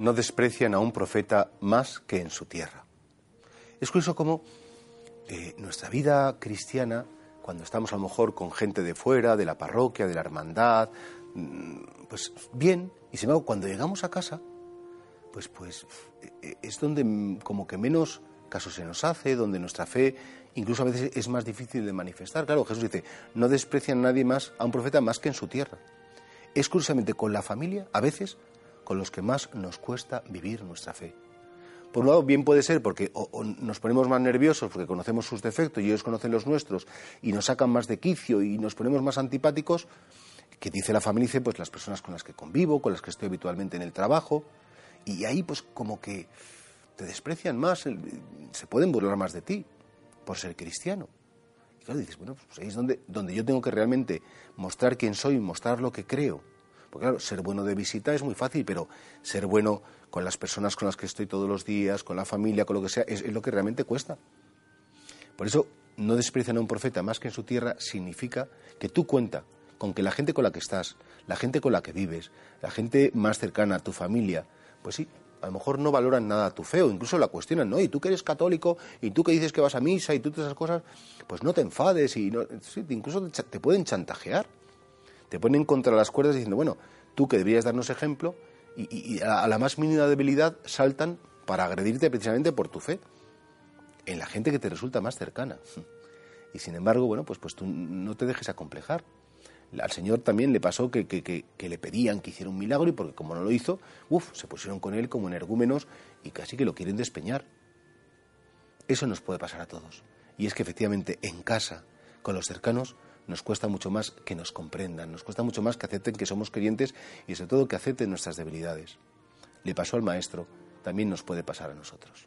no desprecian a un profeta más que en su tierra. Es curioso cómo eh, nuestra vida cristiana, cuando estamos a lo mejor con gente de fuera, de la parroquia, de la hermandad, mm, pues bien, y sin embargo, cuando llegamos a casa, pues, pues eh, es donde como que menos caso se nos hace, donde nuestra fe incluso a veces es más difícil de manifestar. Claro, Jesús dice, no desprecian a nadie más, a un profeta más que en su tierra. Es curiosamente con la familia, a veces, con los que más nos cuesta vivir nuestra fe. Por un lado, bien puede ser porque nos ponemos más nerviosos porque conocemos sus defectos y ellos conocen los nuestros y nos sacan más de quicio y nos ponemos más antipáticos, que dice la familia, pues las personas con las que convivo, con las que estoy habitualmente en el trabajo, y ahí pues como que te desprecian más, se pueden burlar más de ti por ser cristiano. Y claro, dices, bueno, pues ahí es donde, donde yo tengo que realmente mostrar quién soy, mostrar lo que creo. Porque claro, ser bueno de visita es muy fácil, pero ser bueno con las personas con las que estoy todos los días, con la familia, con lo que sea, es, lo que realmente cuesta. Por eso, no desprecian a un profeta más que en su tierra significa que tú cuenta con que la gente con la que estás, la gente con la que vives, la gente más cercana a tu familia, pues sí, a lo mejor no valoran nada tu fe o incluso la cuestionan, ¿no? Y tú que eres católico y tú que dices que vas a misa y tú todas esas cosas, pues no te enfades y no, incluso te pueden chantajear te ponen contra las cuerdas diciendo, bueno, tú que deberías darnos ejemplo, y, a la más mínima debilidad saltan para agredirte precisamente por tu fe, en la gente que te resulta más cercana. Y sin embargo, bueno, pues, pues tú no te dejes acomplejar. Al Señor también le pasó que, que, le pedían que hiciera un milagro y porque como no lo hizo, uff, se pusieron con él como energúmenos y casi que lo quieren despeñar. Eso nos puede pasar a todos. Y es que efectivamente en casa, con los cercanos, nos cuesta mucho más que nos comprendan, nos cuesta mucho más que acepten que somos creyentes y sobre todo que acepten nuestras debilidades. Le pasó al maestro, también nos puede pasar a nosotros.